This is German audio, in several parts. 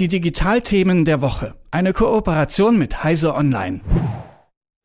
Die Digitalthemen der Woche. Eine Kooperation mit Heise Online.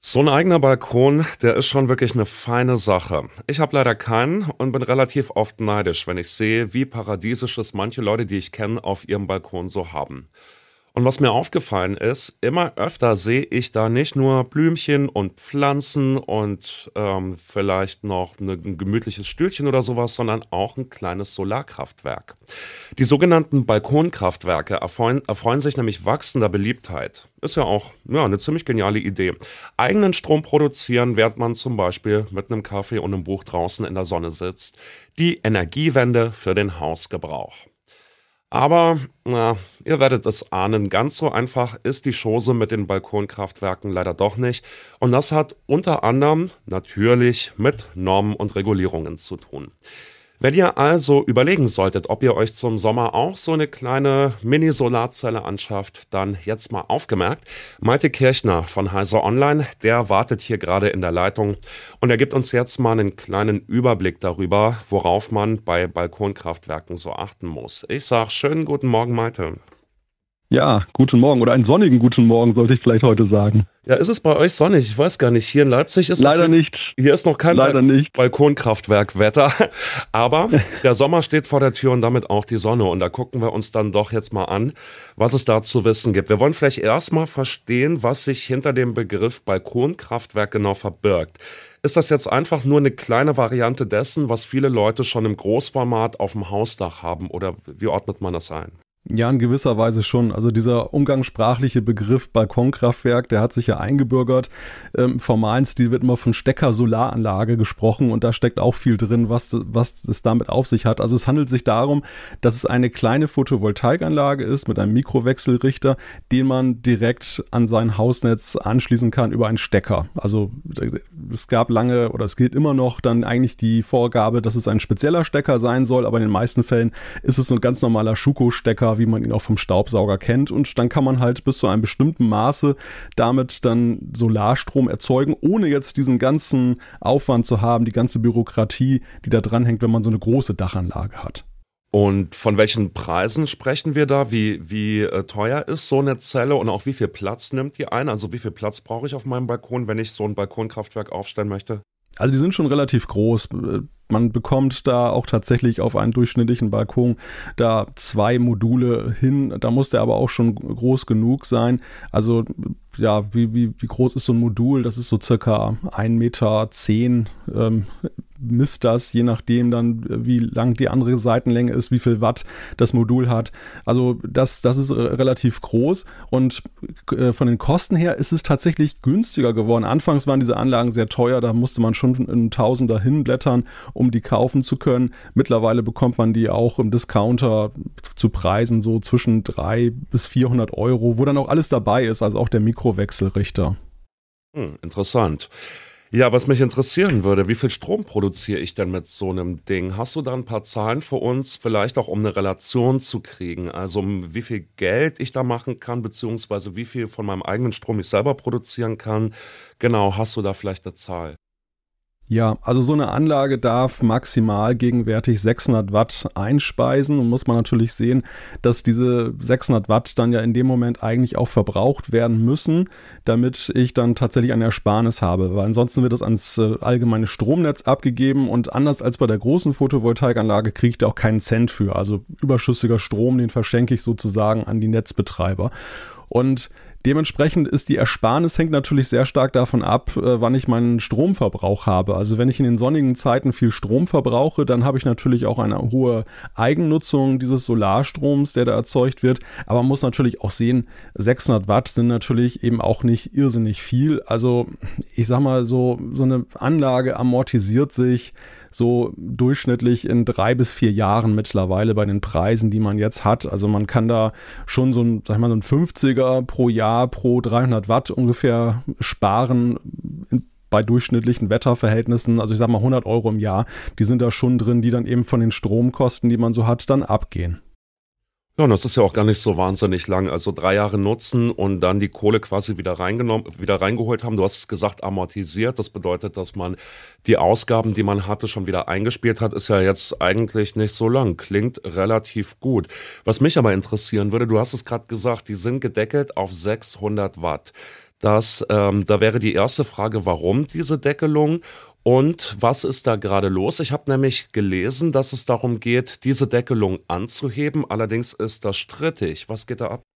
So ein eigener Balkon, der ist schon wirklich eine feine Sache. Ich habe leider keinen und bin relativ oft neidisch, wenn ich sehe, wie paradiesisch es manche Leute, die ich kenne, auf ihrem Balkon so haben. Und was mir aufgefallen ist, immer öfter sehe ich da nicht nur Blümchen und Pflanzen und ähm, vielleicht noch eine, ein gemütliches Stühlchen oder sowas, sondern auch ein kleines Solarkraftwerk. Die sogenannten Balkonkraftwerke erfreuen, erfreuen sich nämlich wachsender Beliebtheit. Ist ja auch ja, eine ziemlich geniale Idee. Eigenen Strom produzieren, während man zum Beispiel mit einem Kaffee und einem Buch draußen in der Sonne sitzt. Die Energiewende für den Hausgebrauch. Aber na, ihr werdet es ahnen, ganz so einfach ist die Chose mit den Balkonkraftwerken leider doch nicht. Und das hat unter anderem natürlich mit Normen und Regulierungen zu tun. Wenn ihr also überlegen solltet, ob ihr euch zum Sommer auch so eine kleine Mini-Solarzelle anschafft, dann jetzt mal aufgemerkt. Malte Kirchner von Heiser Online, der wartet hier gerade in der Leitung und er gibt uns jetzt mal einen kleinen Überblick darüber, worauf man bei Balkonkraftwerken so achten muss. Ich sag schönen guten Morgen, Malte. Ja, guten Morgen oder einen sonnigen guten Morgen sollte ich vielleicht heute sagen. Ja, ist es bei euch sonnig? Ich weiß gar nicht. Hier in Leipzig ist leider viel, nicht. Hier ist noch kein leider nicht. Balkonkraftwerkwetter, aber der Sommer steht vor der Tür und damit auch die Sonne und da gucken wir uns dann doch jetzt mal an, was es da zu wissen gibt. Wir wollen vielleicht erstmal verstehen, was sich hinter dem Begriff Balkonkraftwerk genau verbirgt. Ist das jetzt einfach nur eine kleine Variante dessen, was viele Leute schon im Großformat auf dem Hausdach haben oder wie ordnet man das ein? Ja, in gewisser Weise schon. Also dieser umgangssprachliche Begriff Balkonkraftwerk, der hat sich ja eingebürgert. Ähm, formalen Stil wird immer von Stecker-Solaranlage gesprochen und da steckt auch viel drin, was, was es damit auf sich hat. Also es handelt sich darum, dass es eine kleine Photovoltaikanlage ist mit einem Mikrowechselrichter, den man direkt an sein Hausnetz anschließen kann über einen Stecker. Also es gab lange oder es gilt immer noch dann eigentlich die Vorgabe, dass es ein spezieller Stecker sein soll, aber in den meisten Fällen ist es so ein ganz normaler Schuko-Stecker wie man ihn auch vom Staubsauger kennt. Und dann kann man halt bis zu einem bestimmten Maße damit dann Solarstrom erzeugen, ohne jetzt diesen ganzen Aufwand zu haben, die ganze Bürokratie, die da dranhängt, wenn man so eine große Dachanlage hat. Und von welchen Preisen sprechen wir da? Wie, wie äh, teuer ist so eine Zelle und auch wie viel Platz nimmt die ein? Also wie viel Platz brauche ich auf meinem Balkon, wenn ich so ein Balkonkraftwerk aufstellen möchte? Also die sind schon relativ groß man bekommt da auch tatsächlich auf einen durchschnittlichen Balkon da zwei Module hin. Da muss der aber auch schon groß genug sein. Also ja, wie, wie, wie groß ist so ein Modul? Das ist so circa 1,10 Meter ähm, misst das, je nachdem dann, wie lang die andere Seitenlänge ist, wie viel Watt das Modul hat. Also das, das ist relativ groß und äh, von den Kosten her ist es tatsächlich günstiger geworden. Anfangs waren diese Anlagen sehr teuer, da musste man schon einen Tausender hinblättern, um die kaufen zu können. Mittlerweile bekommt man die auch im Discounter zu Preisen so zwischen 300 bis 400 Euro, wo dann auch alles dabei ist, also auch der Mikrowechselrichter. Hm, interessant. Ja, was mich interessieren würde, wie viel Strom produziere ich denn mit so einem Ding? Hast du da ein paar Zahlen für uns, vielleicht auch um eine Relation zu kriegen? Also wie viel Geld ich da machen kann, beziehungsweise wie viel von meinem eigenen Strom ich selber produzieren kann? Genau, hast du da vielleicht eine Zahl? Ja, also so eine Anlage darf maximal gegenwärtig 600 Watt einspeisen und muss man natürlich sehen, dass diese 600 Watt dann ja in dem Moment eigentlich auch verbraucht werden müssen, damit ich dann tatsächlich eine Ersparnis habe, weil ansonsten wird das ans äh, allgemeine Stromnetz abgegeben und anders als bei der großen Photovoltaikanlage kriege ich da auch keinen Cent für. Also überschüssiger Strom, den verschenke ich sozusagen an die Netzbetreiber. Und Dementsprechend ist die Ersparnis hängt natürlich sehr stark davon ab, äh, wann ich meinen Stromverbrauch habe. Also wenn ich in den sonnigen Zeiten viel Strom verbrauche, dann habe ich natürlich auch eine hohe Eigennutzung dieses Solarstroms, der da erzeugt wird. Aber man muss natürlich auch sehen, 600 Watt sind natürlich eben auch nicht irrsinnig viel. Also ich sag mal so, so eine Anlage amortisiert sich so durchschnittlich in drei bis vier Jahren mittlerweile bei den Preisen, die man jetzt hat. Also man kann da schon so ein, sag ich mal, so ein 50er pro Jahr pro 300 Watt ungefähr sparen bei durchschnittlichen Wetterverhältnissen, also ich sag mal 100 Euro im Jahr, die sind da schon drin, die dann eben von den Stromkosten, die man so hat, dann abgehen. Ja, und das ist ja auch gar nicht so wahnsinnig lang. Also drei Jahre nutzen und dann die Kohle quasi wieder reingenommen, wieder reingeholt haben. Du hast es gesagt, amortisiert. Das bedeutet, dass man die Ausgaben, die man hatte, schon wieder eingespielt hat, ist ja jetzt eigentlich nicht so lang. Klingt relativ gut. Was mich aber interessieren würde, du hast es gerade gesagt, die sind gedeckelt auf 600 Watt. Das, ähm, da wäre die erste Frage, warum diese Deckelung? Und was ist da gerade los? Ich habe nämlich gelesen, dass es darum geht, diese Deckelung anzuheben. Allerdings ist das strittig. Was geht da ab?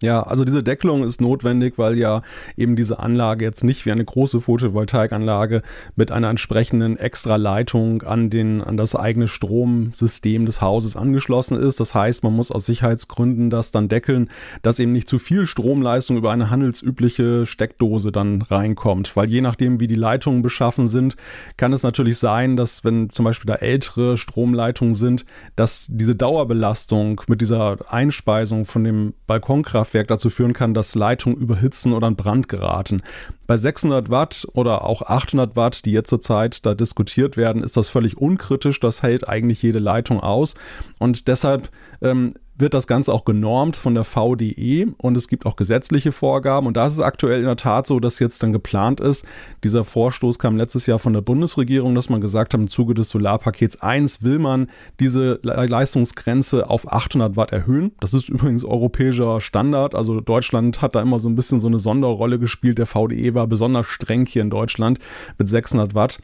Ja, also diese Deckelung ist notwendig, weil ja eben diese Anlage jetzt nicht wie eine große Photovoltaikanlage mit einer entsprechenden Extraleitung an, den, an das eigene Stromsystem des Hauses angeschlossen ist. Das heißt, man muss aus Sicherheitsgründen das dann deckeln, dass eben nicht zu viel Stromleistung über eine handelsübliche Steckdose dann reinkommt. Weil je nachdem, wie die Leitungen beschaffen sind, kann es natürlich sein, dass wenn zum Beispiel da ältere Stromleitungen sind, dass diese Dauerbelastung mit dieser Einspeisung von dem Balkonkraft Kraftwerk dazu führen kann, dass Leitungen überhitzen oder in Brand geraten. Bei 600 Watt oder auch 800 Watt, die jetzt zurzeit da diskutiert werden, ist das völlig unkritisch. Das hält eigentlich jede Leitung aus. Und deshalb ähm, wird das Ganze auch genormt von der VDE und es gibt auch gesetzliche Vorgaben. Und da ist es aktuell in der Tat so, dass jetzt dann geplant ist. Dieser Vorstoß kam letztes Jahr von der Bundesregierung, dass man gesagt hat, im Zuge des Solarpakets 1 will man diese Leistungsgrenze auf 800 Watt erhöhen. Das ist übrigens europäischer Standard. Also Deutschland hat da immer so ein bisschen so eine Sonderrolle gespielt. Der VDE war besonders streng hier in Deutschland mit 600 Watt.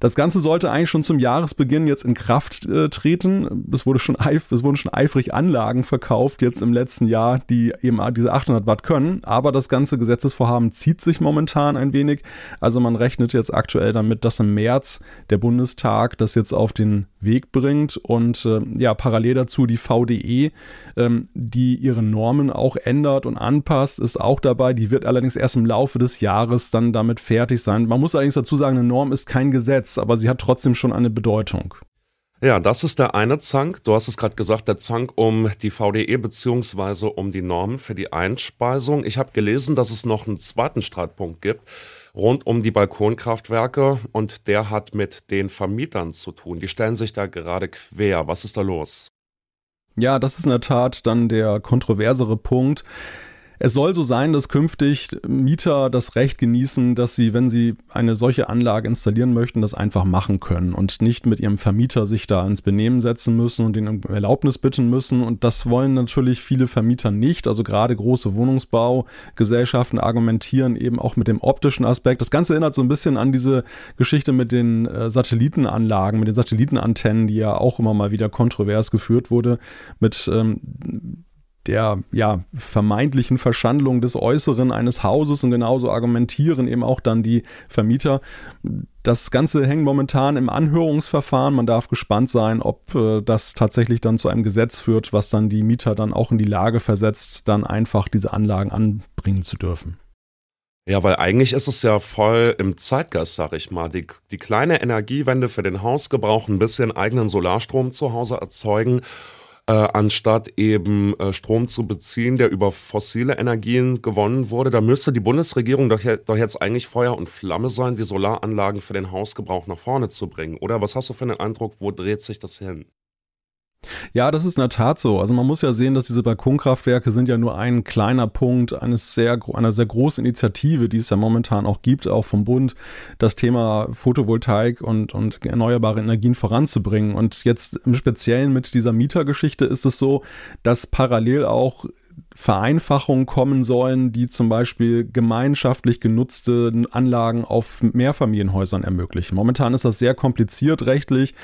Das Ganze sollte eigentlich schon zum Jahresbeginn jetzt in Kraft äh, treten. Es, wurde schon eif es wurden schon eifrig Anlagen verkauft jetzt im letzten Jahr, die eben diese 800 Watt können. Aber das ganze Gesetzesvorhaben zieht sich momentan ein wenig. Also man rechnet jetzt aktuell damit, dass im März der Bundestag das jetzt auf den Weg bringt und äh, ja, parallel dazu die VDE, ähm, die ihre Normen auch ändert und anpasst, ist auch dabei. Die wird allerdings erst im Laufe des Jahres dann damit fertig sein. Man muss allerdings dazu sagen, eine Norm ist kein Gesetz, aber sie hat trotzdem schon eine Bedeutung. Ja, das ist der eine Zank. Du hast es gerade gesagt, der Zank um die VDE beziehungsweise um die Normen für die Einspeisung. Ich habe gelesen, dass es noch einen zweiten Streitpunkt gibt rund um die Balkonkraftwerke und der hat mit den Vermietern zu tun. Die stellen sich da gerade quer. Was ist da los? Ja, das ist in der Tat dann der kontroversere Punkt. Es soll so sein, dass künftig Mieter das Recht genießen, dass sie, wenn sie eine solche Anlage installieren möchten, das einfach machen können und nicht mit ihrem Vermieter sich da ins Benehmen setzen müssen und um Erlaubnis bitten müssen. Und das wollen natürlich viele Vermieter nicht. Also gerade große Wohnungsbaugesellschaften argumentieren eben auch mit dem optischen Aspekt. Das Ganze erinnert so ein bisschen an diese Geschichte mit den äh, Satellitenanlagen, mit den Satellitenantennen, die ja auch immer mal wieder kontrovers geführt wurde, mit ähm, der ja, vermeintlichen Verschandlung des Äußeren eines Hauses und genauso argumentieren eben auch dann die Vermieter. Das Ganze hängt momentan im Anhörungsverfahren. Man darf gespannt sein, ob äh, das tatsächlich dann zu einem Gesetz führt, was dann die Mieter dann auch in die Lage versetzt, dann einfach diese Anlagen anbringen zu dürfen. Ja, weil eigentlich ist es ja voll im Zeitgeist, sag ich mal. Die, die kleine Energiewende für den Hausgebrauch, ein bisschen eigenen Solarstrom zu Hause erzeugen äh, anstatt eben äh, Strom zu beziehen, der über fossile Energien gewonnen wurde. Da müsste die Bundesregierung doch, doch jetzt eigentlich Feuer und Flamme sein, die Solaranlagen für den Hausgebrauch nach vorne zu bringen. Oder was hast du für einen Eindruck, wo dreht sich das hin? Ja, das ist in der Tat so. Also man muss ja sehen, dass diese Balkonkraftwerke sind ja nur ein kleiner Punkt eines sehr, einer sehr großen Initiative, die es ja momentan auch gibt, auch vom Bund, das Thema Photovoltaik und, und erneuerbare Energien voranzubringen. Und jetzt im Speziellen mit dieser Mietergeschichte ist es so, dass parallel auch Vereinfachungen kommen sollen, die zum Beispiel gemeinschaftlich genutzte Anlagen auf Mehrfamilienhäusern ermöglichen. Momentan ist das sehr kompliziert rechtlich,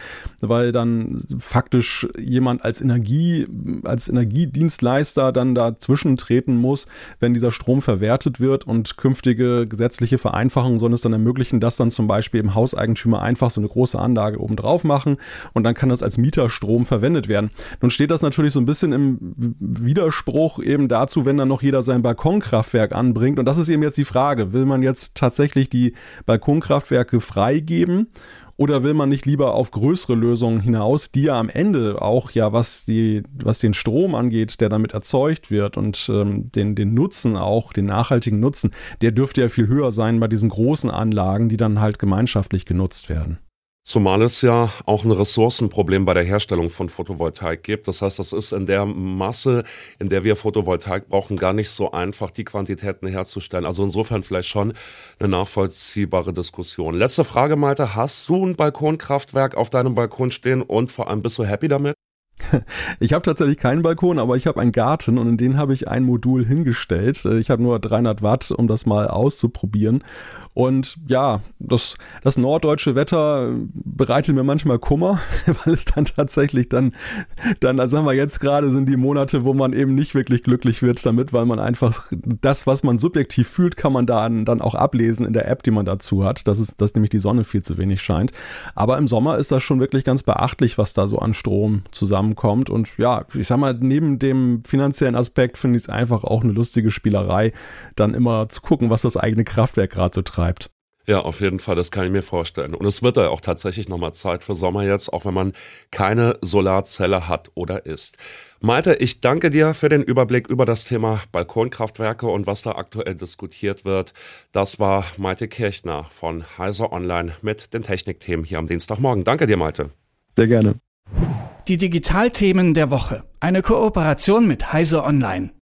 weil dann faktisch jemand als Energie, als Energiedienstleister dann dazwischen treten muss, wenn dieser Strom verwertet wird und künftige gesetzliche Vereinfachungen sollen es dann ermöglichen, dass dann zum Beispiel im Hauseigentümer einfach so eine große Anlage oben drauf machen und dann kann das als Mieterstrom verwendet werden. Nun steht das natürlich so ein bisschen im Widerspruch eben dazu, wenn dann noch jeder sein Balkonkraftwerk anbringt. Und das ist eben jetzt die Frage, will man jetzt tatsächlich die Balkonkraftwerke freigeben oder will man nicht lieber auf größere Lösungen hinaus, die ja am Ende auch ja, was, die, was den Strom angeht, der damit erzeugt wird und ähm, den, den Nutzen auch, den nachhaltigen Nutzen, der dürfte ja viel höher sein bei diesen großen Anlagen, die dann halt gemeinschaftlich genutzt werden. Zumal es ja auch ein Ressourcenproblem bei der Herstellung von Photovoltaik gibt. Das heißt, das ist in der Masse, in der wir Photovoltaik brauchen, gar nicht so einfach, die Quantitäten herzustellen. Also insofern vielleicht schon eine nachvollziehbare Diskussion. Letzte Frage, Malte. Hast du ein Balkonkraftwerk auf deinem Balkon stehen und vor allem bist du happy damit? Ich habe tatsächlich keinen Balkon, aber ich habe einen Garten und in den habe ich ein Modul hingestellt. Ich habe nur 300 Watt, um das mal auszuprobieren. Und ja, das, das norddeutsche Wetter bereitet mir manchmal Kummer, weil es dann tatsächlich dann, dann, also sagen wir jetzt gerade sind die Monate, wo man eben nicht wirklich glücklich wird damit, weil man einfach das, was man subjektiv fühlt, kann man dann, dann auch ablesen in der App, die man dazu hat. Das ist, dass nämlich die Sonne viel zu wenig scheint. Aber im Sommer ist das schon wirklich ganz beachtlich, was da so an Strom zusammenkommt. Und ja, ich sag mal, neben dem finanziellen Aspekt finde ich es einfach auch eine lustige Spielerei, dann immer zu gucken, was das eigene Kraftwerk gerade so treibt bleibt. Ja, auf jeden Fall, das kann ich mir vorstellen. Und es wird ja auch tatsächlich nochmal Zeit für Sommer jetzt, auch wenn man keine Solarzelle hat oder ist. Malte, ich danke dir für den Überblick über das Thema Balkonkraftwerke und was da aktuell diskutiert wird. Das war Malte Kirchner von Heiser Online mit den Technikthemen hier am Dienstagmorgen. Danke dir, Malte. Sehr gerne. Die Digitalthemen der Woche. Eine Kooperation mit Heiser Online.